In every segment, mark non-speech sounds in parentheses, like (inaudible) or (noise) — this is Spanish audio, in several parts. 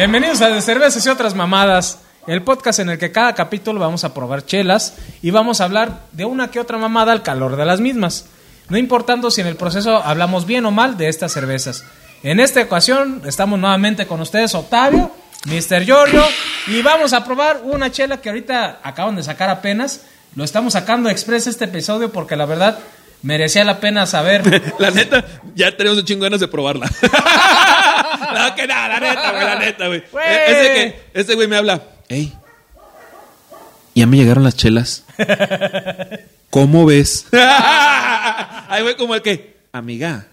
Bienvenidos a De Cervezas y otras mamadas, el podcast en el que cada capítulo vamos a probar chelas y vamos a hablar de una que otra mamada al calor de las mismas, no importando si en el proceso hablamos bien o mal de estas cervezas. En esta ocasión estamos nuevamente con ustedes Octavio, Mr. Giorgio y vamos a probar una chela que ahorita acaban de sacar apenas. Lo estamos sacando express este episodio porque la verdad merecía la pena saber. (laughs) La neta, ya tenemos un chingo de ganas de probarla. (laughs) (laughs) no, que nada, la neta, güey, la neta, güey. Güey. E- Ese que, este güey me habla. Ey, ya me llegaron las chelas. (laughs) ¿Cómo ves? (laughs) Ahí fue como el que, amiga.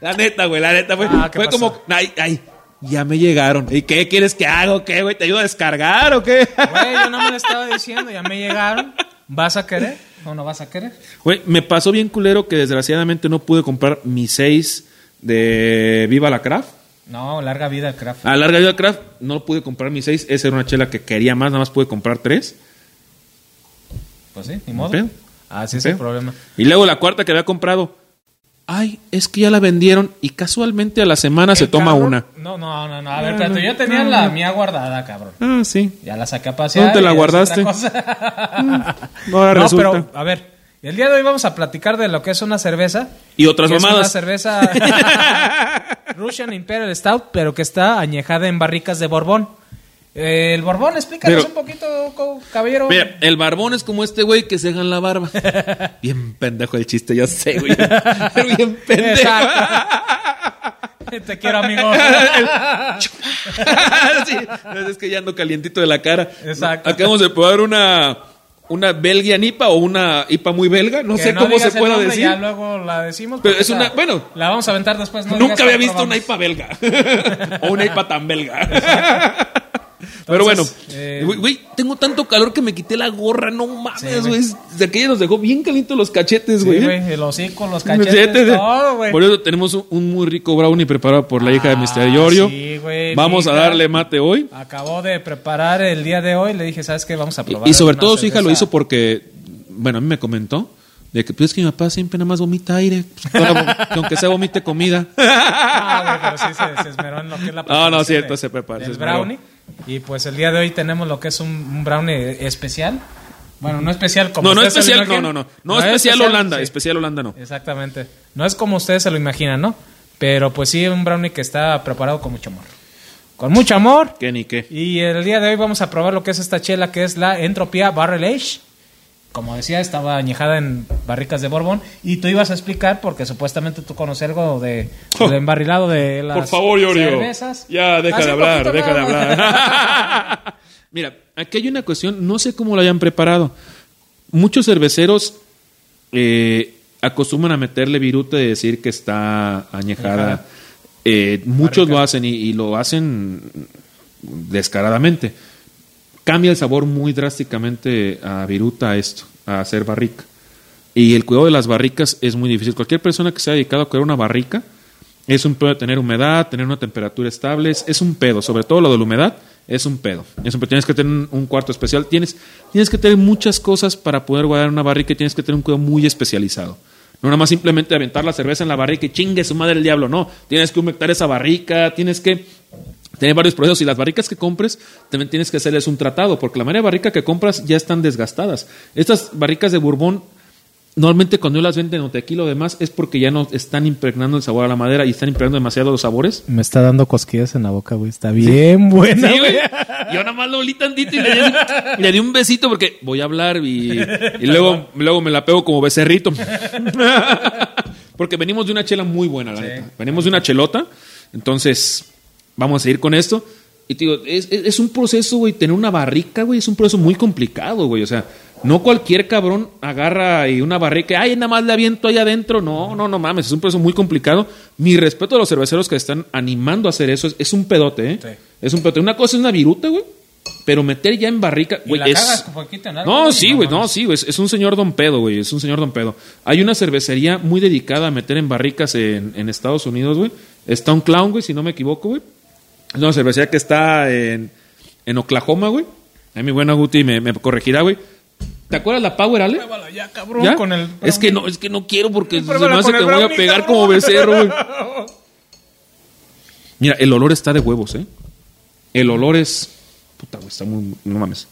la neta, güey, la neta, güey. Ah, ¿qué fue pasó? como, ay, ay, ya me llegaron. ¿Y qué quieres que haga o qué, güey? ¿Te ayudo a descargar o qué? Güey, yo no me lo estaba diciendo, ya me llegaron. ¿Vas a querer o no vas a querer? Güey, me pasó bien culero que desgraciadamente no pude comprar mi 6 de Viva la Craft. No, larga vida craft. A larga vida craft no pude comprar mi 6. Esa era una chela que quería más, nada más pude comprar 3. Pues sí, ni modo. pedo. Así es el problema. Y luego la cuarta que había comprado. Ay, es que ya la vendieron y casualmente a la semana se toma cabrón- una. No, no, no, no. A ver, espérate, yo tenía la mía guardada, cabrón. Ah, sí. Ya la saqué a pasear. ¿Dónde la y es guardaste? No, (laughs) ahora no, resulta. pero, a ver, el día de hoy vamos a platicar de lo que es una cerveza. Y otras que Es una mamadas. cerveza (laughs) Russian Imperial Stout, pero que está añejada en barricas de Borbón. Eh, el Borbón, explícanos Pero- un poquito, caballero. Mira, el barbón es como este güey que se deja en la barba. (laughs) Bien pendejo el chiste, ya sé, güey. Pero bien (laughs) pendejo. Exacto. Te quiero, amigo. Sí, es que ya ando calientito de la cara. Exacto. Acabamos de probar una, una Belgian IPA o una IPA muy belga. No Que sé no cómo se pueda decir. Ya luego la decimos. Pero es una- esa bueno. La vamos a aventar después. no Nunca había visto una. IPA belga. (laughs) o una IPA tan belga. Pero bueno, eh, güey, güey, tengo tanto calor que me quité la gorra, no mames, Sí, güey. De aquella nos dejó bien calientes los cachetes, Sí, güey. güey, el hocico, los Cachetes, todo, güey. Por eso tenemos un, un muy rico brownie preparado por la hija de Ah, Mr. Giorgio. sí, güey, Vamos a darle mate hoy. Acabó de preparar el día de hoy. Le dije, ¿sabes qué? Vamos a probar. Y, y sobre todo su hija lo cerveza". hizo porque, bueno, a mí me comentó de que pues es que mi papá siempre nada más vomita aire, pues, aunque sea vomite comida. (laughs) Ah, güey, pero sí se, se esmeró en lo que es la No, no, cierto, de- se prepara, esmeró. brownie. Y pues el día de hoy tenemos lo que es un, un brownie especial. Bueno, no especial como No, no especial, no, no, no. No, especial Holanda, sí. especial Holanda no. Exactamente. No es como ustedes se lo imaginan, ¿no? Pero pues sí, un brownie que está preparado con mucho amor. Con mucho amor. ¿Qué ni qué? Y el día de hoy vamos a probar lo que es esta chela, que es la Entropía Barrel Age. Como decía, estaba añejada en barricas de Borbón. Y tú ibas a explicar, porque supuestamente tú conoces algo de, (laughs) del embarrilado de las Por favor, Giorgio. cervezas. Ya, deja Así de hablar, poquito deja de nada hablar. (laughs) Mira, aquí hay una cuestión, no sé cómo lo hayan preparado. Muchos cerveceros eh, acostumbran a meterle viruta y decir que está añejada. Eh, muchos Barrica. lo hacen y, y lo hacen descaradamente. Cambia el sabor muy drásticamente a viruta a esto, a hacer barrica. Y el cuidado de las barricas es muy difícil. Cualquier persona que se ha dedicado a cuidar una barrica es un pedo de tener humedad, tener una temperatura estable, es, un pedo, sobre todo lo de la humedad, es un pedo. Es un pedo. Tienes que tener un, un cuarto especial, tienes, tienes que tener muchas cosas para poder guardar una barrica y tienes que tener un cuidado muy especializado. No nada más simplemente aventar la cerveza en la barrica y chingue su madre el diablo, no. Tienes que humectar esa barrica, tienes que tener varios procesos y las barricas que compres también tienes que hacerles un tratado, porque la mayoría de barricas que compras ya están desgastadas. Estas barricas de Bourbon Normalmente cuando las venden o tequila o demás es porque ya no están impregnando el sabor a la madera y están impregnando demasiado los sabores. Me está dando cosquillas en la boca, güey. Está bien buena, Sí, güey. Yo nada más lo olí tantito y le di, y le di un besito porque voy a hablar y, y luego, luego me la pego como becerrito. (laughs) Porque venimos de una chela muy buena, la neta. Venimos de una chelota. Entonces, vamos a seguir con esto. Y te digo, es, es- es un proceso, güey, tener una barrica, güey, es un proceso muy complicado, güey. O sea, no cualquier cabrón agarra y una barrica, ay, nada más le aviento ahí adentro. No, no, no mames, es un proceso muy complicado. Mi respeto a los cerveceros que están animando a hacer eso, es, es un pedote, ¿eh? Sí. Es un pedote. Una cosa es una viruta, güey. Pero meter ya en barrica, güey, es... algo, No, sí, güey, no, sí, güey. Es, es un señor don pedo, güey. Es un señor don pedo. Hay una cervecería muy dedicada a meter en barricas en, en Estados Unidos, güey. Está un clown, güey, si no me equivoco, güey. Es una cervecería que está en, en Oklahoma, güey. Ahí mi buena Guti me, me corregirá, güey. ¿Te acuerdas la Power, Ale? Pruébala ya, cabrón, ¿Ya? con el es que no, es que no quiero porque se me Pruébala hace con que el me voy a pegar cabrón. como becerro, güey. (laughs) Mira, el olor está de huevos, ¿eh? El olor es. Puta, güey, está muy. No mames.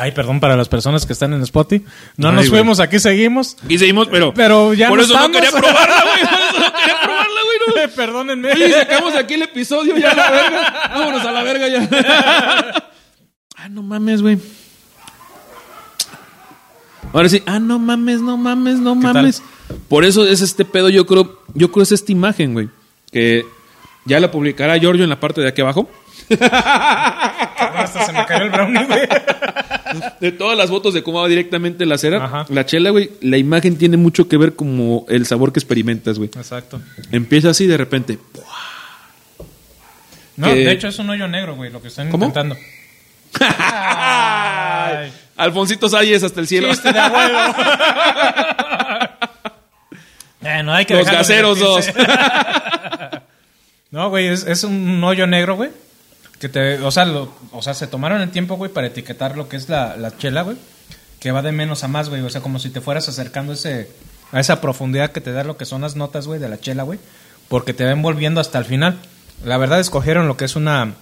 Ay, perdón para las personas que están en Spotify. No Ay, nos güey. fuimos, aquí seguimos. Y seguimos, pero. Pero ya Por no eso no estamos. quería probarla, güey. Por eso no quería probarla, güey. no. (laughs) Perdónenme. Oye, sacamos de aquí el episodio ya a la verga. Vámonos a la verga ya. (laughs) ah, no mames, güey. Ahora sí, ah, no mames, no mames, no tal? mames. Por eso es este pedo, yo creo, yo creo es esta imagen, güey. Que ya la publicará Giorgio en la parte de aquí abajo. Hasta se me cayó el brownie, güey. (laughs) (laughs) De todas las fotos de cómo va directamente la cera. Ajá. La chela, güey, la imagen tiene mucho que ver como el sabor que experimentas, güey. Exacto. Empieza así de repente. No, Que- de hecho es un hoyo negro, güey, lo que están ¿Cómo? intentando. (laughs) Ay. Alfonsito Salles hasta el cielo. Chiste de abuelo. (laughs) Eh, no hay que Los gaseros dos. No, güey, es, es un hoyo negro, güey. Que te, o sea, lo- o sea, se tomaron el tiempo, güey, para etiquetar lo que es la, la chela, güey. Que va de menos a más, güey. O sea, como si te fueras acercando ese, a esa profundidad que te da lo que son las notas, güey, de la chela, güey. Porque te va envolviendo hasta el final. La verdad, escogieron lo que es una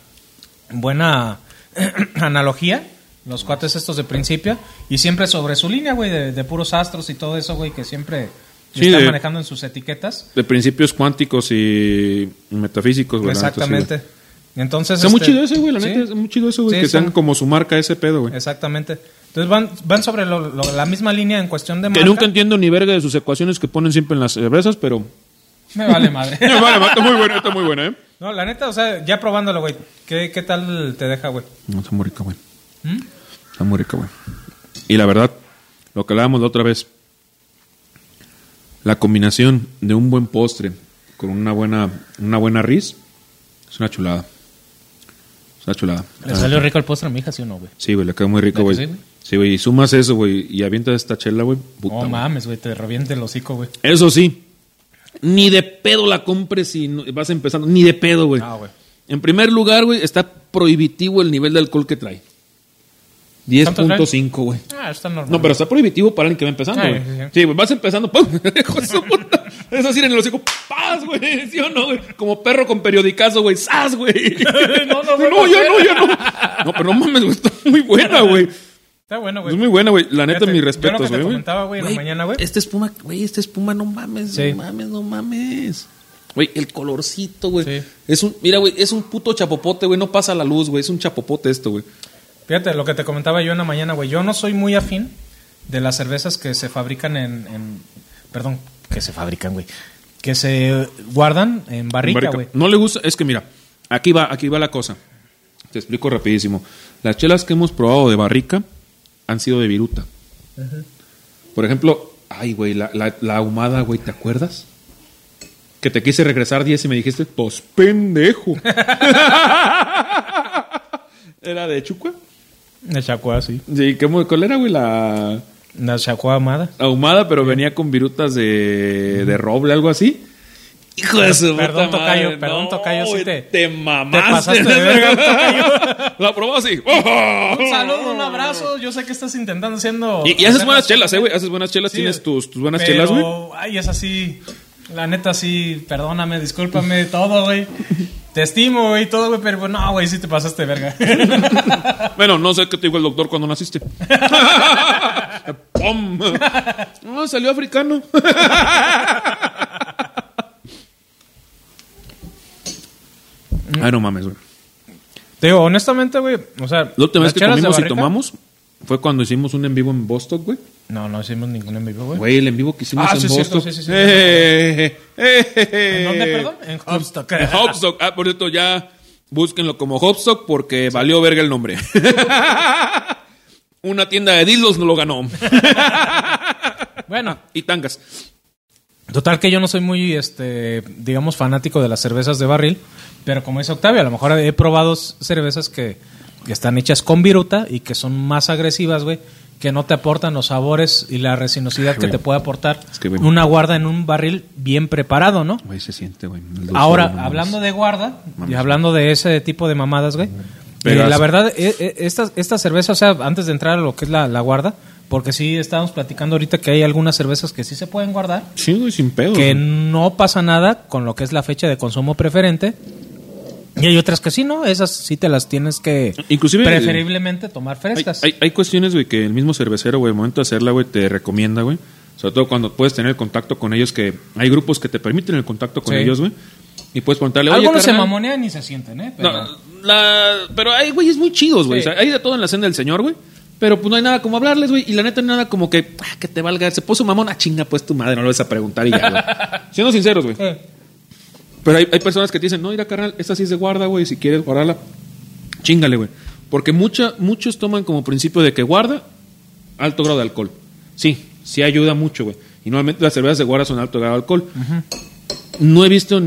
buena (clears throat) analogía. Los cuates estos de principio. Y siempre sobre su línea, güey, de, de puros astros y todo eso, güey, que siempre Sí, están de- manejando en sus etiquetas. De principios cuánticos y metafísicos, güey. Exactamente. Entonces, Está muy este, chido ese, güey. La sí, neta, es muy chido eso, güey. Sí, que sean como su marca ese pedo, güey. Exactamente. Entonces van, van sobre lo- lo- la misma línea en cuestión de Que marca. nunca entiendo ni verga de sus ecuaciones que ponen siempre en las cervezas, pero. Me vale madre. (laughs) vale, está muy buena, está muy buena, ¿eh? no, la neta, o sea, ya probándolo, güey. ¿Qué, ¿Qué tal te deja, güey? No, está muy rica, güey. ¿Mm? Está muy rica, güey. Y la verdad, lo que hablábamos la otra vez, la combinación de un buen postre con una buena, una buena ris es una chulada. Es una chulada. ¿Le salió rico el postre a mi hija, sí o no, güey? Sí, güey, le quedó muy rico, ¿Verdad güey. sí, güey? Y sumas eso, güey, y avientas esta chela, güey. No mames, güey, te reviente el hocico, güey. Eso sí, ni de pedo la compres si vas empezando, ni de pedo, güey. Ah, güey. En primer lugar, güey, está prohibitivo el nivel de alcohol que trae. ¿Cuánto trae? 10.5, güey. Ah, está normal. No, pero está prohibitivo para alguien que va empezando, Ay, güey. Sí, güey, vas empezando, (laughs) ¡pum! (laughs) Hijo de su puta. Es así en el hocico, ¡paz, güey! ¿Sí o no, güey? Como perro con periodicazo, güey, ¡sas, güey! (laughs) No, no, no, no, ya no, ya no. No, pero no mames, güey, está muy buena, güey. Está bueno, güey. Es muy buena, güey. La neta, Fíjate, mis yo lo respetos, que te güey. comentaba, güey, en la mañana, güey. Esta espuma, güey, esta espuma, no mames, Sí. no mames, no mames. Güey, el colorcito, güey. Sí. Es un, mira, güey, es un puto chapopote, güey. No pasa la luz, güey. Es un chapopote esto, güey. Fíjate, lo que te comentaba yo en la mañana, güey. Yo no soy muy afín de las cervezas que se fabrican en... en- perdón, que se fabrican, güey. Que se guardan en barrica, güey. No le gusta, es que mira, aquí va, aquí va la cosa. Te explico rapidísimo. Las chelas que hemos probado de barrica han sido de viruta. Por ejemplo, ay, güey, la, la, la ahumada, güey, ¿te acuerdas? Que te quise regresar 10 y me dijiste, pues pendejo. (laughs) ¿Era de Chucua? La chacua, sí. Sí, ¿qué, ¿cuál era, güey? La La chacua amada. ahumada, pero venía con virutas de, de roble, algo así. Hijo de su Perdón, puta tocayo, madre. perdón, No, tocayo, güey, te- te mamaste. te pasaste de verga, tocayo. (laughs) La probó así. (laughs) Un saludo, un abrazo. Yo sé que estás intentando haciendo... Y, y haces buenas las chelas, eh, güey. Haces buenas chelas. Sí, Tienes tus, tus buenas pero, chelas, güey. Ay, es así. La neta, sí, perdóname, discúlpame, todo, güey. Te estimo, güey, todo, güey, pero no, güey, sí te pasaste verga. (laughs) Bueno, no sé qué te dijo el doctor cuando naciste. (laughs) ¡Pum! No, salió africano. Ay, no mames, güey. Te digo, honestamente, güey, o sea... La última vez que comimos y tomamos fue cuando hicimos un en vivo en Boston, güey. No, no hicimos ningún en vivo, güey. Güey, el en vivo que hicimos Ah, en sí, Boston. sí, sí, sí. Eh, eh, eh, ¿En dónde, perdón? En Hopstock. En Hopstock. Ah, por cierto, ya búsquenlo como Hopstock porque valió verga el nombre. (laughs) Una tienda de dildos no lo ganó. (laughs) Bueno, Y tangas. total que yo no soy muy, este, digamos, fanático de las cervezas de barril, pero como dice Octavio, a lo mejor he probado cervezas que, que están hechas con viruta y que son más agresivas, güey, que no te aportan los sabores y la resinosidad que te puede aportar Es que, güey. una guarda en un barril bien preparado, ¿no? Güey, se siente, güey. Ahora, hablando de guarda y hablando de ese tipo de mamadas, güey. Pero eh, la verdad, eh, eh, esta, esta cerveza, o sea, antes de entrar a lo que es la, la guarda, Porque sí, estábamos platicando ahorita que hay algunas cervezas que sí se pueden guardar, Sí, güey, sin pedo. que no pasa nada con lo que es la fecha de consumo preferente. Y hay otras que sí, ¿no? Esas sí te las tienes que Inclusive- preferiblemente tomar Hay, frescas. hay, hay cuestiones, güey, que el mismo cervecero, güey, al momento de hacerla, güey, te recomienda, güey. Sobre todo cuando puedes tener el contacto con ellos, que hay grupos que te permiten el contacto con Sí. ellos, güey. Y puedes preguntarle, Algunos se carnal, mamonean y se sienten, ¿eh? Pero- No, la, pero hay güeyes muy chidos, güey. Sí. O sea, hay de todo en la senda del señor, güey. Pero pues no hay nada como hablarles, güey. Y la neta, nada como que, ah, que te valga. Se puso mamón, a chinga, pues tu madre, no lo vas a preguntar y ya, güey. (laughs) Siendo sinceros, güey. Eh, Pero hay, hay personas que te dicen, no, mira, carnal, esta sí es de guarda, güey. Si quieres guardarla, chingale, güey. Porque mucha, muchos toman como principio de que guarda alto grado de alcohol. Sí, sí ayuda mucho, güey. Y normalmente las cervezas de guarda son alto grado de alcohol. No he visto,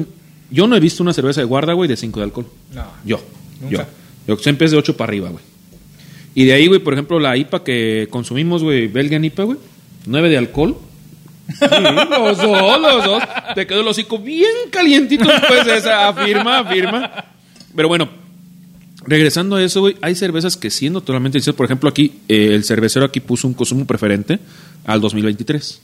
yo no he visto una cerveza de guarda, güey, de 5 de alcohol. No. Yo, Nunca. yo. Yo siempre es de 8 para arriba, güey. Y de ahí, güey, por ejemplo, la IPA que consumimos, güey, Belgian IPA, güey, 9 de alcohol. Sí, los dos, los dos. Te quedó el hocico bien calientito después de esa afirma, afirma. Pero bueno, regresando a eso, güey, hay cervezas que siendo totalmente sinceros, por ejemplo, aquí, eh, el cervecero aquí puso un consumo preferente al 2023.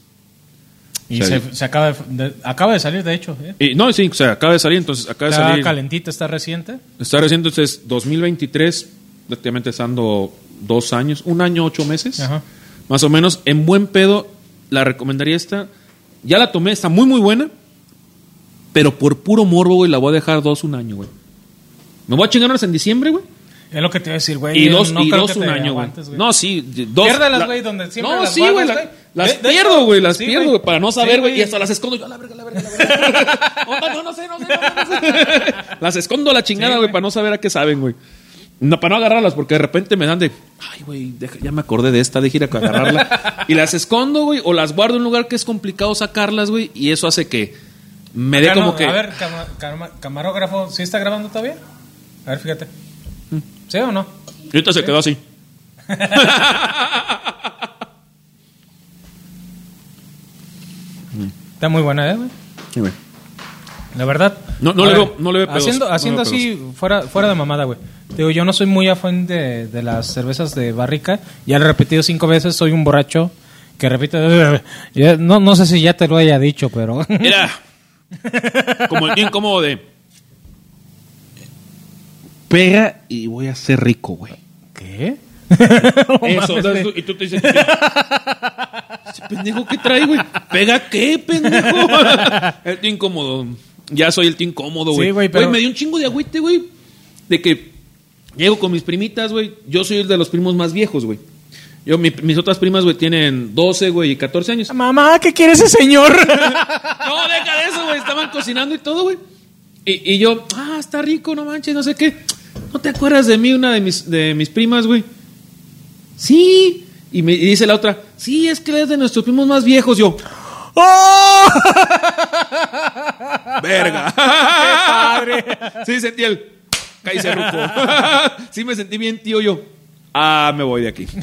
y O sea, se, se acaba, de, de- acaba de salir, de hecho. ¿eh? Y, no, sí, o sea, acaba de salir, entonces acaba de Está salir. calentita, está reciente. Está reciente, entonces 2023, prácticamente estando dos años, un año, ocho meses, Ajá. más o menos. En buen pedo, la recomendaría esta. Ya la tomé, está muy, muy buena, pero por puro morbo, güey, la voy a dejar dos un año, güey. Me voy a chingar unas en diciembre, güey. Es lo que te iba a decir, güey. Y dos, no y dos un año, güey. No, sí, dos. Piérdelas, la- güey, donde siempre No, las sí, güey. la-. Las De- pierdo, güey, las sí, pierdo, güey. para no saber, güey. y hasta las escondo yo, a la verga, la verga, la verga. (laughs) No, no sé, no sé, no sé, no sé. (laughs) Las escondo a la chingada, güey. para no saber a qué saben, güey. No, para no agarrarlas, porque de repente me dan de, ay, güey, ya me acordé de esta, deja ir a agarrarla. (laughs) y las escondo, güey, o las guardo en un lugar que es complicado sacarlas, güey, y eso hace que me dé como no, que. A ver, cama- cama- camarógrafo, ¿sí está grabando todavía? A ver, fíjate. ¿Sí o no? Y ahorita se quedó así. (laughs) (laughs) Está muy buena, ¿eh, güey? Sí, güey. La verdad. No- no le ver, veo- no le veo pedos, Haciendo, no haciendo veo así, fuera, fuera de mamada, güey. Digo, yo no soy muy afán de, de las cervezas de barrica. Ya lo he repetido cinco veces, soy un borracho que repite. (laughs) No, no sé si ya te lo haya dicho, pero. (laughs) Era como el bien cómodo de. Pega y voy a ser rico, güey. ¿Qué? (laughs) Eso, tú- y tú te dices, ¿ese pendejo qué trae, güey? ¿Pega qué, pendejo? el tío incómodo. Ya soy el tío incómodo, güey. Sí, güey, pero- me dio un chingo de agüite, güey. De que llego con mis primitas, güey. Yo soy el de los primos más viejos, güey. Yo, mi- mis otras primas, güey, tienen 12, güey, y 14 años. Mamá, ¿qué quiere ese señor? (laughs) No, deja de eso, güey. Estaban cocinando y todo, güey. Y, y yo, ah, está rico, no manches, no sé qué. ¿No te acuerdas de mí, una de mis, de mis primas, güey? Sí. Y me y dice la otra, sí, es que eres de nuestros primos más viejos. Yo, ¡Oh! (laughs) verga. ¡Qué padre! Sí, sentí el, cállese, ruco. (laughs) sí, me sentí bien, tío, yo. Ah, me voy de aquí. (laughs)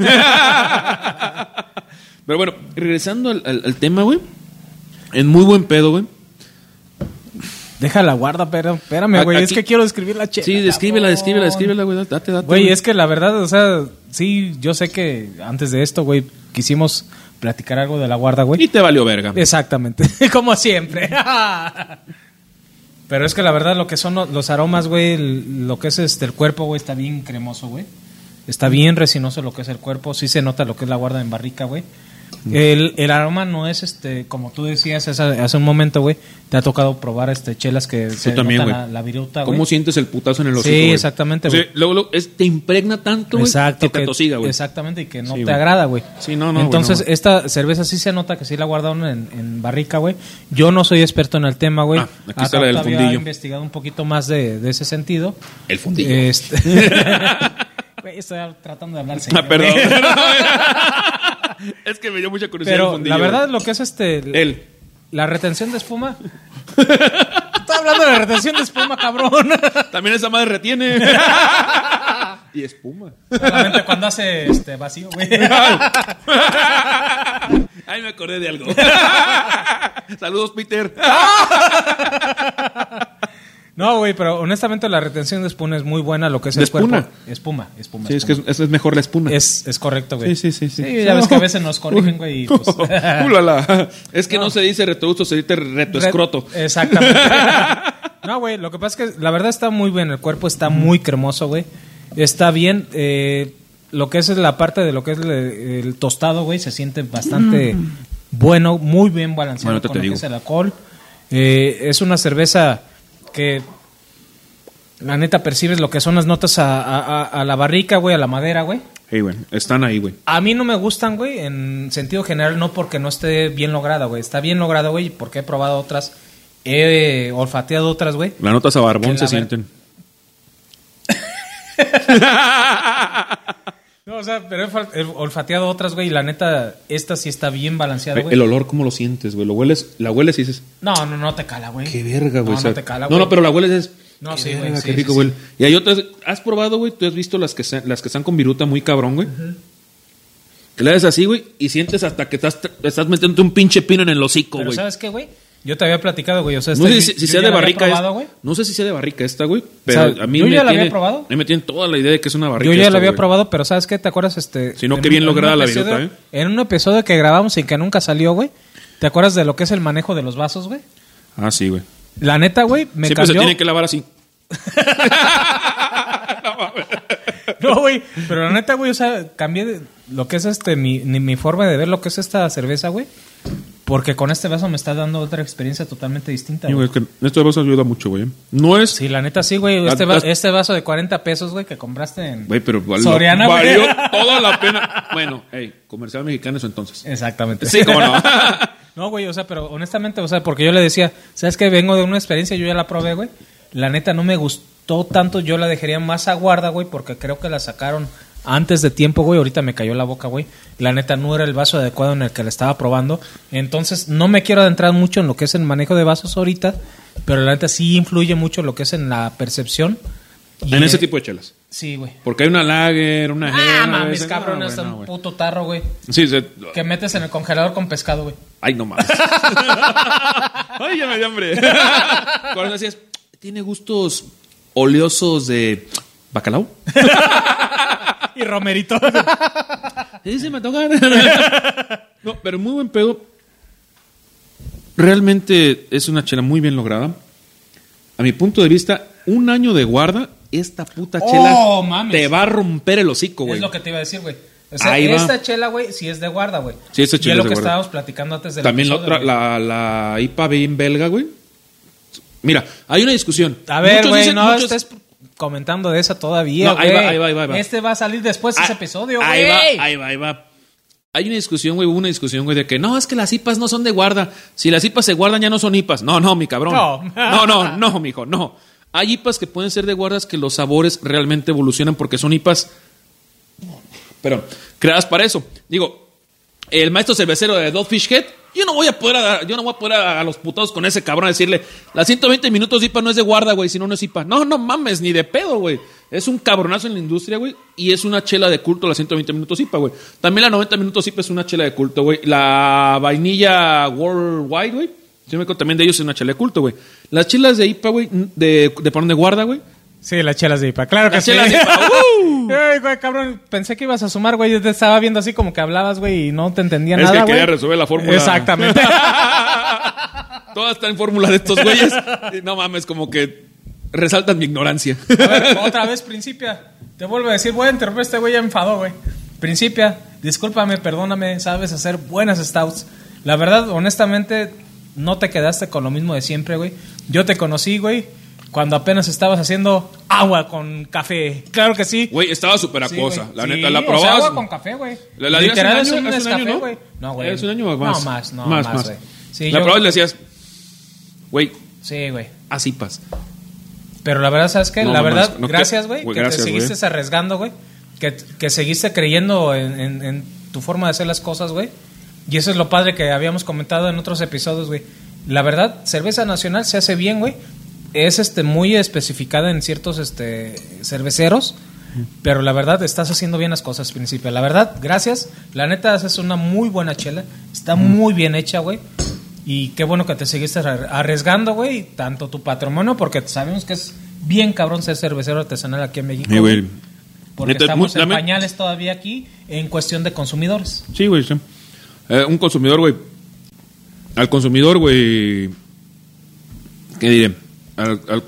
Pero bueno, regresando al, al- al tema, güey. En muy buen pedo, güey. Deja la guarda, pero espérame, güey. Es que quiero escribir la chela. Sí, descríbela, descríbela, descríbela, güey. Date, date. Güey, es que la verdad, o sea, sí, yo sé que antes de esto, güey, quisimos platicar algo de la guarda, güey. Y te valió verga. Exactamente, (laughs) como siempre. Pero es que la verdad lo que son lo- los aromas, güey, lo que es este el cuerpo, güey, está bien cremoso, güey. Está bien resinoso lo que es el cuerpo, sí se nota lo que es la guarda en barrica, güey. El, el aroma no es este, como tú decías hace, hace un momento, güey, te ha tocado probar este chelas que se también, la, la viruta, güey. ¿Cómo sientes el putazo en el Sí, hocico? güey? exactamente, O sea, güey. luego, luego, es- te impregna tanto, güey, Exacto, que te güey. Exactamente, y que no Sí, te agrada, güey. Sí, no, no, Entonces, esta cerveza sí se nota que sí la guardaron en, en barrica, güey. Yo no soy experto en el tema, güey. Ah, aquí está la del fundillo. investigado un poquito más de, de ese sentido. El fundillo. Este... (laughs) (laughs) Estoy tratando de hablar (laughs) serio, Ah, perdón. (laughs) (laughs) es que me dio mucha curiosidad el Pero fundillo, la verdad, lo que es este... Él. La retención de espuma... Estoy hablando de la retención de espuma, cabrón. También esa madre retiene. y espuma. Solamente cuando hace este vacío, güey. Ay, me acordé de algo. Saludos, Peter. No, güey, pero honestamente la retención de espuma es muy buena, lo que es ¿De el cuerpo. espuma? Espuma, espuma. Sí, es que espuma. es, es mejor la espuna. es, es correcto, güey. Sí, sí, sí, sí. ya ves que a veces nos corrigen, güey. y, pues- (laughs) Ulala. Es que no. No. se dice retroducto, se dice retoescroto. Re- Exactamente. (laughs) no, güey, lo que pasa es que la verdad está muy bien, el cuerpo está muy cremoso, güey. Está bien, eh, lo que es la parte de lo que es el, el tostado, güey, se siente bastante bueno, muy bien balanceado Bueno, te con te lo digo. que es el alcohol. Eh, es una cerveza que la neta percibes lo que son las notas a, a- a- a la barrica, güey, a la madera, güey. Hey, güey, están ahí, güey. A mí no me gustan, güey, en sentido general, no porque no esté bien lograda, güey. Está bien lograda, güey, porque he probado otras, he olfateado otras, güey. Las notas a barbón se sienten. (laughs) (laughs) No, o sea, pero he olfateado otras, güey, y la neta, esta sí está bien balanceada, güey. El olor, ¿cómo lo sientes, güey? Lo hueles, la hueles y dices, No, no, no te cala, güey. qué verga, güey. No, o sea, no te cala, No, güey. no, pero la hueles es. No, qué sí, güey, verga, Qué sí, rico, sí. güey. Y hay otras. ¿Has probado, güey? ¿Tú has visto las que, se- las que están con viruta muy cabrón, güey? Que le das así, güey, y sientes hasta que estás, estás metiendo un pinche pino en el hocico, Pero güey. ¿sabes qué, güey? Yo te había platicado, güey, o sea, No sé si, sea de barrica. es- probado, no sé si sea de barrica esta, güey. Pero O sea, a mí yo me ya la tiene, había probado. A mí me tiene toda la idea de que es una barrica. Yo ya esta, la había güey. probado, pero ¿sabes qué? ¿Te acuerdas? Este, Si no, en qué un- bien lograda la viruta, ¿eh? En un episodio que grabamos y que nunca salió, güey. ¿Te acuerdas de lo que es el manejo de los vasos, güey? Ah, sí, güey. La neta, güey, me Siempre se cambió. tiene que lavar así. (laughs) No, güey, pero la neta, güey, o sea, cambié de- lo que es este mi, mi forma de ver lo que es esta cerveza, güey. Porque con este vaso me está dando otra experiencia totalmente distinta, Sí, güey. güey, que esto vaso ayuda mucho, güey. No es. Sí, la neta sí, güey. Este, va- este vaso de 40 pesos, güey, que compraste en Güey, pero valió, Soriana, güey. (laughs) toda la pena. Bueno, hey, comercial mexicano eso entonces. Exactamente. Sí, cómo no. (laughs) No, güey, o sea, pero honestamente, o sea, porque yo le decía, ¿sabes qué? Vengo de una experiencia, yo ya la probé, güey. La neta no me gustó tanto, yo la dejaría más a guarda, güey, porque creo que la sacaron antes de tiempo, güey. Ahorita me cayó la boca, güey. La neta no era el vaso adecuado en el que la estaba probando. Entonces, no me quiero adentrar mucho en lo que es el manejo de vasos ahorita, pero la neta sí influye mucho lo que es en la percepción. Y, en ese tipo de chelas. Sí, güey. Porque hay una lager, una Ah, mames, cabrón, no, es güey, no, un puto tarro, güey. Sí, se- Que metes en el congelador con pescado, güey. Ay, no mames. (laughs) Ay, ya me dio hambre. (laughs) Cuando decías, tiene gustos oleosos de bacalao. (laughs) Y Romerito. Sí, se me tocan. (laughs) no, pero muy buen pedo. Realmente es una chela muy bien lograda. A mi punto de vista, un año de guarda, esta puta chela Oh, mames. te va a romper el hocico, güey. Es lo que te iba a decir, güey. O sea, Ahí va. esta chela, güey, sí es de guarda, güey. Sí, esta Y chela es lo de que guarda. estábamos platicando antes del También la otra, la, la IPA bien belga, güey. Mira, hay una discusión. A ver, güey, no muchos- estés comentando de esa todavía, No, ahí güey. va, ahí va, ahí va, ahí va. Este va a salir después de ese Ah, episodio, güey. Ahí va, ahí va, ahí va. Hay una discusión, güey, hubo una discusión, güey, de que no, es que las IPAs no son de guarda. Si las IPAs se guardan, ya no son IPAs. No, no, mi cabrón. No. no, no, no, mijo, no. Hay IPAs que pueden ser de guardas que los sabores realmente evolucionan porque son IPAs, pero creadas para eso. Digo, el maestro cervecero de Dogfish Head, yo no voy a poder a, yo no voy a poder a, los putados con ese cabrón a decirle, las 120 minutos de IPA no es de guarda, güey, si no no es IPA. No, no mames, ni de pedo, güey. Es un cabronazo en la industria, güey, y es una chela de culto las 120 minutos IPA, güey. También la 90 minutos IPA es una chela de culto, güey. La vainilla Worldwide, güey, yo me acuerdo también de ellos es una chela de culto, güey. Las chelas de IPA, güey, de, de de guarda, güey. Sí, las chelas de IPA. Claro que Las sí. chelas de IPA, (laughs) ¡uh! Ay, güey, cabrón, pensé que ibas a sumar, güey. Yo te estaba viendo así como que hablabas, güey, y no te entendía Es nada, que güey. quería resolver la fórmula. Exactamente. (laughs) Toda está en fórmula de estos güeyes. Y No mames, como que resaltan mi ignorancia. A ver, otra vez, Principia. Te vuelvo a decir, voy a interrumpir, este güey ya enfadó, güey. Principia, discúlpame, perdóname, sabes hacer buenas stouts. La verdad, honestamente, no te quedaste con lo mismo de siempre, güey. Yo te conocí, güey, cuando apenas estabas haciendo agua con café. Claro que sí. Güey, estaba súper acuosa. la Sí, neta, la o sea, probabas. agua con café, güey. La, la di hace un Literal, año, es un año, güey. No, güey. Hace un año más. No, más, no, más. más, más. güey. Sí, la yo- probabas y le decías, güey, Sí, güey. así pas. Pero la verdad, ¿sabes qué? No, la verdad, no, gracias, güey, que gracias, te seguiste arriesgando, güey. Que, que seguiste creyendo en, en- en tu forma de hacer las cosas, güey. Y eso es lo padre que habíamos comentado en otros episodios, güey. La verdad, cerveza nacional se hace bien, güey. Es este muy especificada en ciertos este cerveceros. Pero la verdad, estás haciendo bien las cosas, principio. La verdad, gracias. La neta, haces una muy buena chela. Está muy bien hecha, güey. Y qué bueno que te seguiste arri- arriesgando, güey, tanto tu patrimonio, porque sabemos que es bien cabrón ser cervecero artesanal aquí en México. Sí, güey. Porque Neta, estamos en pañales todavía aquí en cuestión de consumidores. Sí, güey, sí. Eh, un consumidor, güey. Al consumidor, güey. ¿Qué diré? Al, al,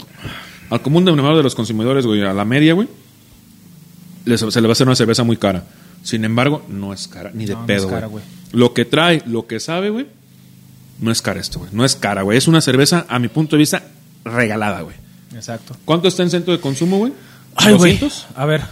al común denominador de los consumidores, güey, a la media, güey. les- se le va a hacer una cerveza muy cara. Sin embargo, no es cara, ni de No, pedo, güey. Lo que trae, lo que sabe, güey, no es cara esto, güey. No es cara, güey. Es una cerveza, a mi punto de vista, regalada, güey. Exacto. ¿Cuánto está en centro de consumo, güey? Ay, güey. ¿200? A ver,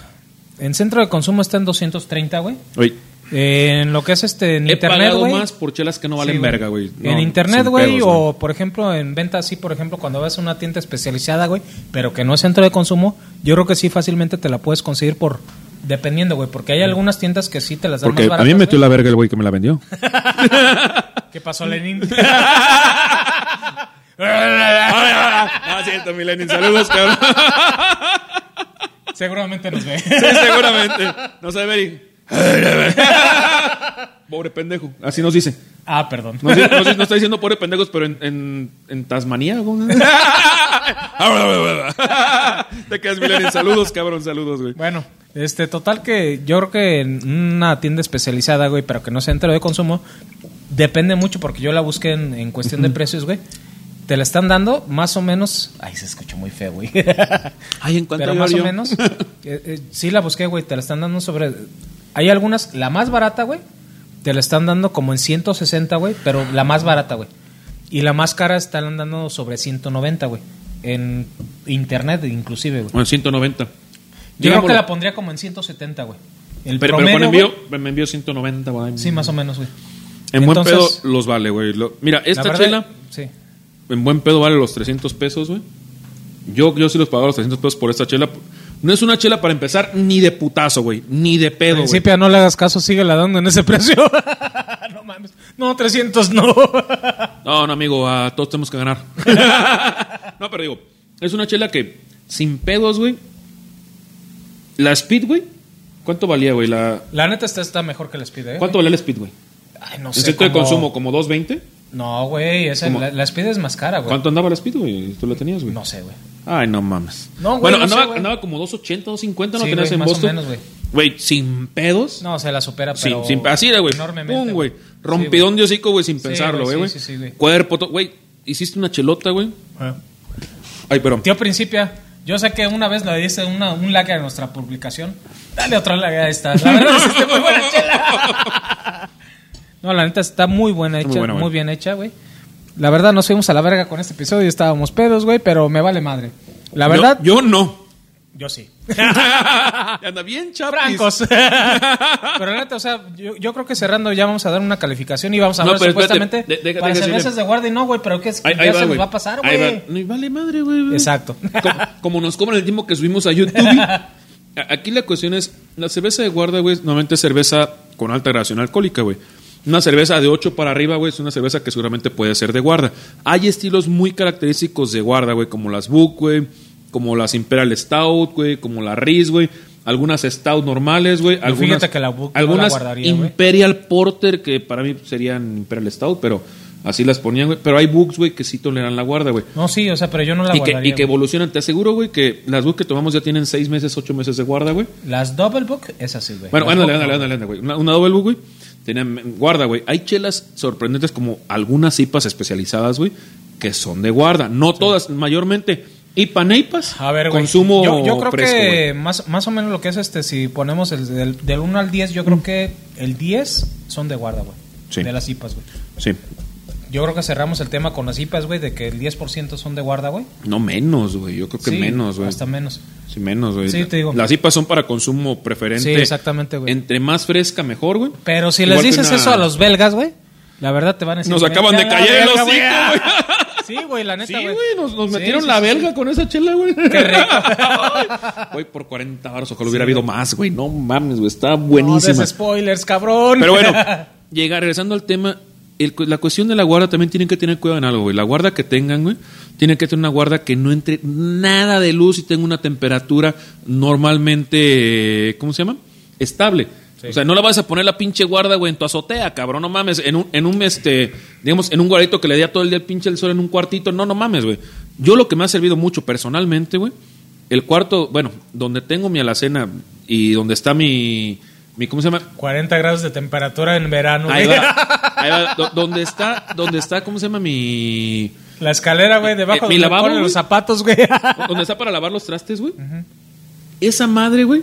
en centro de consumo está en 230, güey. Oye, En lo que es este en he internet, pagado güey. más por chelas que no valen Sí, verga, güey. en No, internet, sin güey, o por ejemplo en venta así, por ejemplo, cuando vas a una tienda especializada, güey, pero que no es centro de consumo, yo creo que sí fácilmente te la puedes conseguir por dependiendo, güey, porque hay algunas tiendas que sí te las dan Porque más a mí me baratas, metió güey. la verga el güey que me la vendió. (laughs) ¿Qué pasó, Lenin? (laughs) (laughs) ah, cierto, mi Lenin. Saludos, cabrón. Seguramente nos ve. Sí, seguramente. No sabe ver y- (laughs) Pobre pendejo. Así nos dice. ah, perdón. No, no está diciendo pobre pendejos, pero en, en, en Tasmania. (laughs) (laughs) Te quedas, Lenin. Saludos, cabrón. Saludos, güey. Bueno, este, total que yo creo que en una tienda especializada, güey, pero que no sea entero de consumo, depende mucho porque yo la busqué en, en cuestión de precios, güey. Te la están dando más o menos. Ay, se escuchó muy feo, güey. Ay, ¿en cuánto pero más o menos. eh, eh, sí la busqué, güey. Te la están dando sobre. Hay algunas, la más barata, güey. Te la están dando como en 160, güey. Pero la más barata, güey. Y la más cara están dando sobre 190, güey. En internet, inclusive, güey. Bueno, 190. Yo creo que la pondría como en 170, güey. El Pero, pero con envío, me envió 190, güey. Sí, más o menos, güey. En buen pedo los vale, güey. Lo- Mira, esta verdad, chela Sí. en buen pedo vale los 300 pesos, güey. Yo, yo sí los pago los 300 pesos por esta chela. No es una chela para empezar ni de putazo, güey. Ni de pedo, güey. Principia, no le hagas caso, sigue la dando en ese (laughs) precio. no mames. No, 300 no. No, no, amigo, a todos tenemos que ganar. (laughs) no, pero digo, es una chela que sin pedos, güey. La Speed, güey. ¿Cuánto valía, güey? La... la neta esta está mejor que la Speed, ¿eh? ¿Cuánto valía la Speed, güey? Ay, no sé. centro de como- consumo, como 2.20. No, güey, esa- la, la Speed es más cara, güey. ¿Cuánto andaba la Speed, güey? ¿Tú la tenías, güey? No sé, güey. Ay, no mames. No, güey, bueno, no sé, andaba, güey. andaba como 2.80, 2.50, ¿no Sí, tenías güey, en más o menos, güey. Güey, sin pedos. No, se la supera, Sin- pero... sin, así era, güey. Enormemente. Pum, güey. Sí, Rompidón de hocico, güey, sin Sí, pensarlo, güey, güey. sí, sí, sí, güey. Cuerpo, to- güey. Hiciste una chelota, güey. Ah. Ay, pero. Tío Principia, yo sé que una vez le diste una, un like a nuestra publicación. Dale otro like a esta. La verdad es que está muy buena chela. (laughs) No, la neta está muy buena hecha, Muy muy, buena, bien hecha, güey. La verdad nos fuimos a la verga con este episodio y estábamos pedos, güey, pero me vale madre. La verdad, Yo, yo no. yo sí. (laughs) Anda bien, chapis. Francos. (laughs) pero la neta, o sea, yo, yo creo que cerrando ya vamos a dar una calificación y vamos a No, hablar pero supuestamente espérate, de- deja- para cervezas decirle. de guardia y no, güey, pero que es, Ahí, ya ahí se va, nos va a pasar, güey. No, y vale madre, güey. Exacto. como, como nos cobran el tiempo que subimos a YouTube. (laughs) Aquí la cuestión es, la cerveza de guarda, güey, normalmente es cerveza con alta graduación alcohólica, güey. Una cerveza de 8 para arriba, güey, es una cerveza que seguramente puede ser de guarda. Hay estilos muy característicos de guarda, güey, como las Book, güey, como las Imperial Stout, güey, como la Riz, güey. Algunas Stout normales, güey. Algunas, fíjate que la Book no la algunas guardaría, güey. Imperial Porter, que para mí serían Imperial Stout, pero así las ponían, güey. Pero hay Books, güey, que sí toleran la guarda, güey. No, sí, o sea, pero yo no la Y que, y que evolucionan. Te aseguro, güey, que las Book que tomamos ya tienen 6 meses, 8 meses de guarda, güey. Las Double Book es así, güey. Bueno, ándale, no. ándale, ándale, güey. Una, una Double Book, güey. Tenían guarda, güey. Hay chelas sorprendentes como algunas IPAs especializadas, güey, que son de guarda. No todas, mayormente. IPA Neipas, A ver, güey. consumo yo, yo creo fresco, que más, más o menos lo que es este, si ponemos el del, del 1 al 10, yo creo que el 10 son de guarda, güey. Sí. De las IPAs, güey. Sí. Yo creo que cerramos el tema con las IPAs, güey, de que el 10% son de guarda, güey. No menos, güey. Yo creo que Sí, menos, güey. Hasta menos. Sí, menos, güey. Sí, te digo. Las IPAs son para consumo preferente. Sí, exactamente, güey. Entre más fresca, mejor, güey. Pero si Igual les dices una- eso a los belgas, güey, la verdad te van a decir... Nos "Vete acaban de caer hocico, güey. (laughs) Sí, güey, la neta, Sí, güey. güey, nos, nos Sí, metieron sí, la belga sí. con esa chela, güey. Qué rico. (laughs) Güey, por 40 baros, ojalá hubiera habido más, güey. No mames, güey, está No buenísima. des spoilers, cabrón. Pero bueno, (laughs) llega, regresando al tema, el la cuestión de la guarda también tienen que tener cuidado en algo, güey. La guarda que tengan, güey, tienen que tener una guarda que no entre nada de luz y tenga una temperatura normalmente, ¿cómo se llama? Estable. O sea, no la vas a poner la pinche guarda, güey, en tu azotea, cabrón, no mames. En un, en un, este, digamos, en un guardito que le dé todo el día el pinche el sol en un cuartito. No, no mames, güey. Yo lo que me ha servido mucho personalmente, güey, el cuarto, bueno, donde tengo mi alacena y donde está mi, mi ¿cómo se llama? 40 grados de temperatura en verano, Ahí güey. va, (laughs) ahí va. Do- donde está, donde está, ¿cómo se llama mi, La escalera, güey, debajo Eh, mi donde lavabo, ponen los zapatos, güey. (laughs) donde está para lavar los trastes, güey? Esa madre, güey,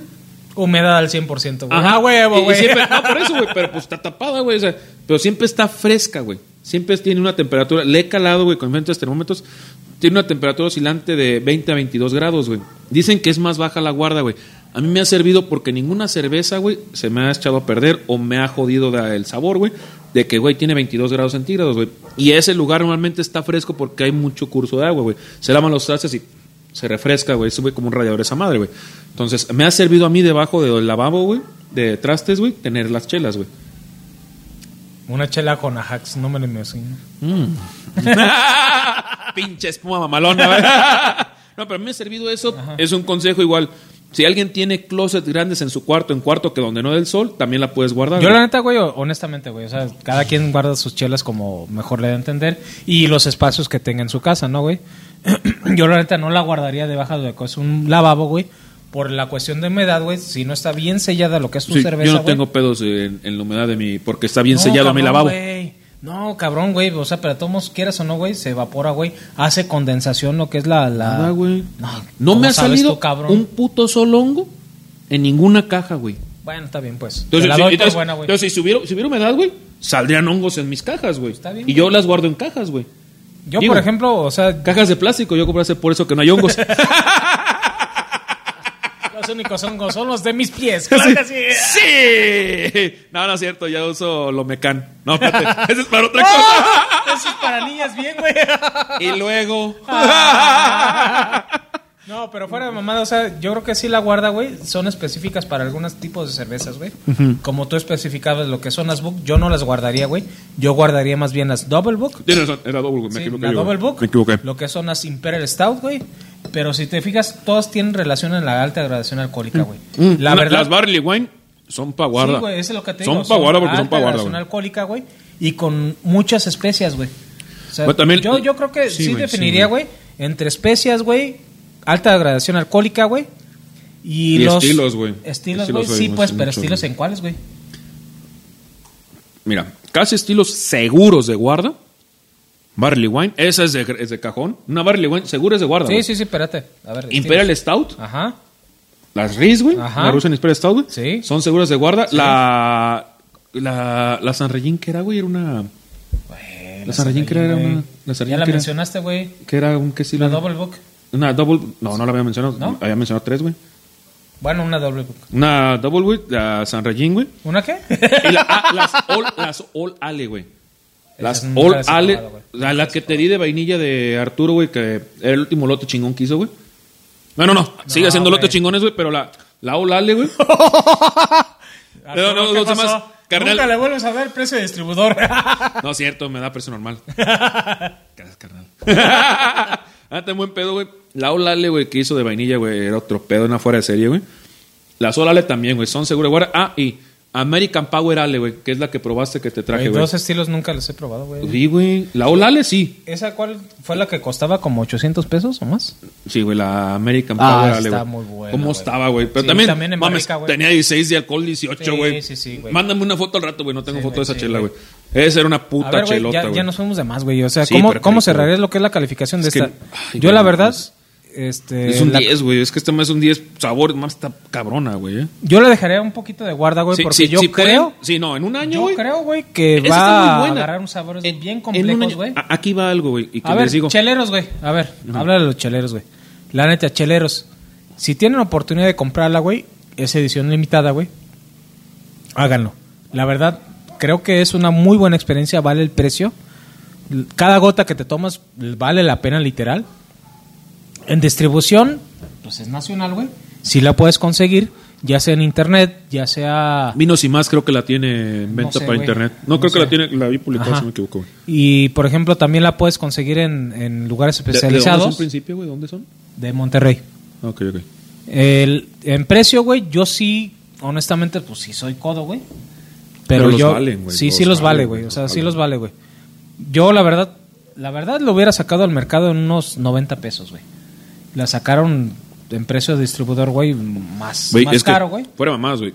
Humedad al 100%, güey. Ajá. Ah, huevo, güey. siempre- no, por eso, (laughs) güey, pero pues está tapada, güey. o sea, pero siempre está fresca, güey. Siempre tiene una temperatura. Le he calado, güey, con diferentes termómetros. Tiene una temperatura oscilante de 20 a 22 grados, güey. Dicen que es más baja la guarda, güey. A mí me ha servido porque ninguna cerveza, güey, se me ha echado a perder o me ha jodido el sabor, güey. De que, güey, tiene 22 grados centígrados, güey. Y ese lugar normalmente está fresco porque hay mucho curso de agua, güey. Se lavan los trastes y se refresca, güey. Sube como un radiador esa madre, güey. Entonces, me ha servido a mí debajo del lavabo, güey, de trastes, güey, tener las chelas, güey. Una chela con Ajax, no me lo imagino. (laughs) Pinche espuma mamalona, güey. (laughs) No, pero me ha servido eso. Es un consejo igual. Si alguien tiene closets grandes en su cuarto, en cuarto que donde no dé el sol, también la puedes guardar. Yo güey. la neta, güey, honestamente, güey, o sea, cada quien guarda sus chelas como mejor le da a entender y los espacios que tenga en su casa, ¿no, güey? (clears throat) Yo la neta no la guardaría debajo de es un lavabo, güey, por la cuestión de humedad, güey, si no está bien sellada lo que es tu Sí, cerveza, yo no güey. tengo pedos en, en la humedad de mi... Porque está bien No, sellado mi lavabo. güey. No, cabrón, güey, o sea, pero todos quieras o no, güey, se evapora, güey, hace condensación lo que es la... la... Nada, güey. No, No ¿cómo me ha salido tú, cabrón? un puto solo hongo en ninguna caja, güey. Bueno, está bien, pues. Entonces, si, entonces- buena, entonces, si, hubiera, si hubiera humedad, güey, saldrían hongos en mis cajas, güey. Está bien, Y yo las guardo en cajas, güey. Yo, digo- por ejemplo, o sea, Cajas de plástico, yo compré hace por eso que no hay hongos. (laughs) los únicos hongos son los de mis pies. (laughs) Claro que sí. ¡Sí! No, no es cierto, ya uso lo mecan. No, espérate, (laughs) ese es para otra cosa. Eso es para niñas bien, güey. Y luego. (laughs) No, pero fuera de mamada, o sea, yo creo que sí la guarda, güey, son específicas para algunos tipos de cervezas, güey. Como tú especificabas lo que son las Book, yo no las guardaría, güey. Yo guardaría más bien las Double Book. Era doble, me Sí, equivoqué. la yo. Double Book. Me equivoqué. Lo que son las Imperial Stout, güey. Pero si te fijas, todas tienen relación en la alta gradación alcohólica, güey. Mm, La una- verdad. Las barley wine son para guarda. Sí, güey, eso es lo que te digo. Son para guarda porque son para guarda, gradación güey. alcohólica, güey. Y con muchas especias, güey. O sea, Bueno, también- yo, yo creo que Sí, sí, güey, definiría, sí, güey, entre especias, güey, alta gradación alcohólica, güey. Y, Y los estilos, güey. Estilos, güey. güey, Sí, pues, pero mucho, estilos güey. en cuáles, güey. Mira, casi estilos seguros de guarda. Barley wine, esa es de, es de cajón. Una barley wine segura es de guarda. Sí, sí, sí, espérate. A ver. Imperial. Stout, Ajá. las Riz, güey. Ajá. La Russian Imperial Stout, güey. Sí. Son seguras de guarda. La, la, la San Regín, que era, güey, era una. La Sarayín, que era una- la Ya la mencionaste, güey. que era un que sí La la- Double Book. Una double. No, no la había mencionado. ¿No? Había mencionado tres, güey. Bueno, una Double Book. Una double, güey. La San Regín, güey. ¿Una qué? Y la- ah, las, all, las All Ale, güey. Las All Ale. La, la que te di de vainilla de Arturo, güey, que era el último lote chingón que hizo, güey. No, no, no. Sigue güey. lotes chingones, güey, pero la, la All Ale, güey. (laughs) No, no, ¿Qué los demás, carnal. Nunca le vuelves a ver precio de distribuidor. (laughs) No, cierto, me da precio normal. (laughs) Gracias, carnal. ah, buen pedo, güey. La Olale, güey, que hizo de vainilla, güey, era otro pedo, una fuera de serie, güey. Las Olale también, güey, son seguras. Ah, y American Power Ale, güey, que es la que probaste que te traje, Güey, dos estilos nunca los he probado, güey. Sí, güey. La Olale, sí. ¿Esa cuál fue la que costaba como 800 pesos o más? Sí, güey, la American Ah, Power Ale, está güey. muy buena, ¿Cómo estaba, güey? Pero Sí, también, también en mames, güey. tenía 16 de alcohol, 18, Sí, güey. sí, sí, güey. Mándame una foto al rato, güey. No tengo Sí, foto de esa sí, chela, güey. Esa era una puta A ver, güey, chelota, ya, güey. ya nos fuimos de más, güey. O sea, Sí, ¿cómo, ¿cómo cerrarías lo que es la calificación de Es que- esta? ay, Yo, la verdad, mames. Este... Es un la- 10, güey. Es que este más es un 10 sabor, más está cabrona, güey. ¿eh? Yo le dejaría un poquito de guarda, güey, Sí, porque sí, yo sí creo... pueden- sí, no, en un año, Yo creo, güey, que va a agarrar unos sabores En- bien complejos, güey. a- Aquí va algo, güey. Y que A ver, les digo. cheleros, güey. A ver, habla de los cheleros, güey. La neta, cheleros. Si tienen oportunidad de comprarla, güey, es edición limitada, güey. Háganlo. La verdad, creo que es una muy buena experiencia, vale el precio. Cada gota que te tomas vale la pena, literal. En distribución, pues es nacional, güey. Si la puedes conseguir, ya sea en internet, ya sea... Vinos y más creo que la tiene en venta sé, para internet. No, No creo que la tiene, la vi publicada, si me equivoco, güey. Y, por ejemplo, también la puedes conseguir en, en lugares ¿De- ¿De, dónde especializados son principio, güey? ¿Dónde son? de Monterrey. Ok, ok. El, en precio, güey, yo sí honestamente, pues sí soy codo, güey. Pero Pero, los yo. valen, güey, sí, los sí los vale, güey. O sea, sí los vale, güey. Yo, la verdad, la verdad lo hubiera sacado al mercado en unos 90 pesos, güey. La sacaron en precio de distribuidor, güey, más, más es caro, güey. Fuera mamás, güey.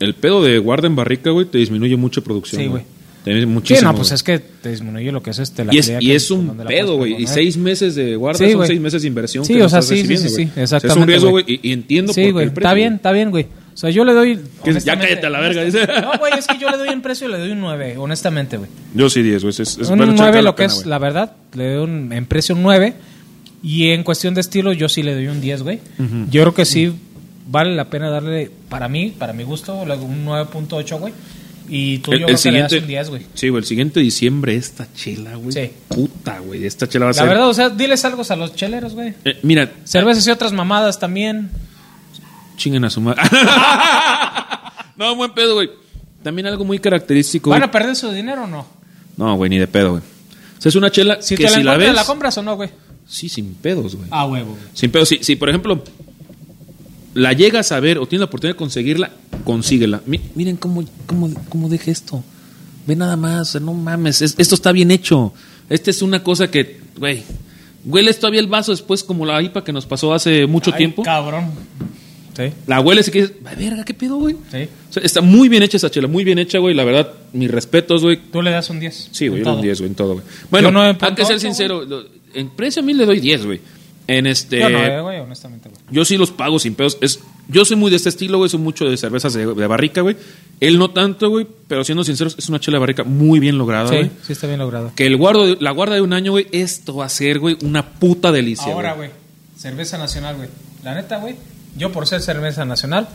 El pedo de guarda en barrica, güey, te disminuye mucho producción. Sí, güey. Sí, muchísimo. no, pues es que te disminuye lo que es este, la Y es, y un pedo, güey. Y seis meses de guarda Sí, son seis meses de inversión Sí, que o sea, estás sí, sí, sí, sí, O sea, es exactamente, un riesgo, güey. Y, y entiendo Sí, por qué está bien, está bien, güey. O sea, yo le doy. Ya cállate a la verga, dice. No, güey, es que yo le doy en precio y le doy un 9, honestamente, güey. Yo sí 10, güey. Es, es, un vale 9, echarte lo que es la verdad, le doy un, en precio un 9. Y en cuestión de estilo, yo sí le doy un 10, güey. Yo creo que sí vale la pena darle, para mí, para mi gusto, un 9.8, güey. Y tú El, yo el creo que le das siguiente, un 10, güey. sí, güey, el siguiente diciembre esta chela, güey. Sí. Puta, güey, esta chela va a La ser. verdad, o sea, diles algo a los cheleros, güey. Eh, mira, Cervezas y otras mamadas también. chinguen a su madre. (laughs) no, buen pedo, güey. También algo muy característico. ¿Van güey. a perder su dinero o no? No, güey, ni de pedo, güey. O sea, es una chela Si que te la si la ves. ¿la compras o no, güey? Sí, sin pedos, güey. Ah, huevo, güey. Sin pedos. Si, si, por ejemplo, la llegas a ver o tienes la oportunidad de conseguirla, consíguela. Mi- miren cómo, cómo, cómo deje esto. Ve nada más, no mames. es- esto está bien hecho. Esta es una cosa que, güey. Hueles todavía el vaso después, como la IPA que nos pasó hace mucho Ay, tiempo. cabrón. Sí, La hueles y que dices, "Ay, verga, ¿qué pedo, güey? sí. O sea, está muy bien hecha esa chela, muy bien hecha, güey. La verdad, mis respetos, güey. Tú le das un 10. Sí, güey, en yo le doy todo. un 10, güey, en todo, güey. Bueno, no, hay que ser sincero. En precio a mí le doy 10, güey. En este. Yo no, eh, güey, honestamente, güey. Yo sí los pago sin pedos. Es, yo soy muy de este estilo, güey. Soy mucho de cervezas de, de barrica, güey. Él no tanto, güey. Pero siendo sinceros, es una chela de barrica muy bien lograda, Sí, güey. sí está bien logrado. Que el guardo de- la guarda de un año, güey, esto va a ser, güey, una puta delicia. Ahora, güey. cerveza nacional, güey. La neta, güey, yo por ser cerveza nacional,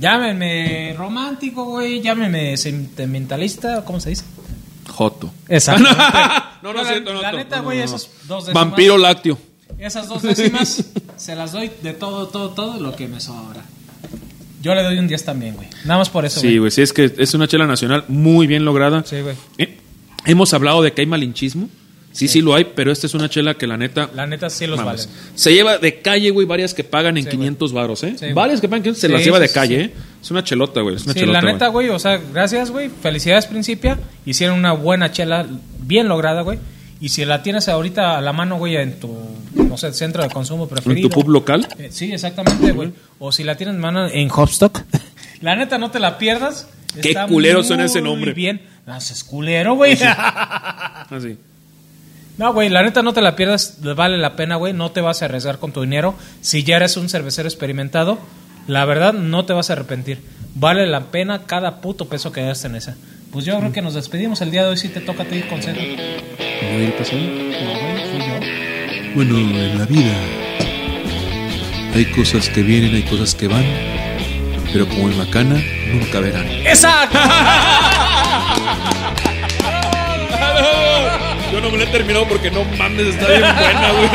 llámenme romántico, güey, llámenme sentimentalista, ¿cómo se dice? Joto. Exacto. (laughs) No, no, la, siento, no, la neta, güey, esas dos décimas. Vampiro lácteo. Esas dos décimas (laughs) se las doy de todo, todo, todo lo que me sobra. Yo le doy un 10 también, güey. Nada más por eso, Sí, güey. Sí, es que es una chela nacional muy bien lograda. Sí, güey. Eh, Hemos hablado de que hay malinchismo. Sí, sí, lo hay, pero esta es una chela que la neta. La neta sí los mames, vale. Se lleva de calle, güey, varias que pagan en Sí, 500 varos, ¿eh? Sí, varias que pagan 500 se las lleva de calle. ¿eh? Es una chelota, güey. Es una Sí, chelota, la neta, güey. o sea, gracias, güey. Felicidades, Principia. Hicieron una buena chela, bien lograda, güey. Y si la tienes ahorita a la mano, güey, en tu, no sé, centro de consumo En preferido. tu pub local. Eh, sí, exactamente, güey. O si la tienes en mano en Hopstock. (laughs) la neta, no te la pierdas. Qué Está culero suena ese nombre. bien. No, es culero, güey. Así. (laughs) No, güey, la neta no te la pierdas, vale la pena, güey, no te vas a arriesgar con tu dinero. Si ya eres un cervecero experimentado, la verdad no te vas a arrepentir. Vale la pena cada puto peso que gastes en esa. Pues yo creo que nos despedimos el día de hoy si te toca a ti con Cedro. ¿No había pasado? No, güey, fui yo. Bueno, en la vida hay cosas que vienen, hay cosas que van, pero como en Macana nunca verán. ¡Exacto! (laughs) Yo no me la he terminado porque no mames, está bien buena, güey.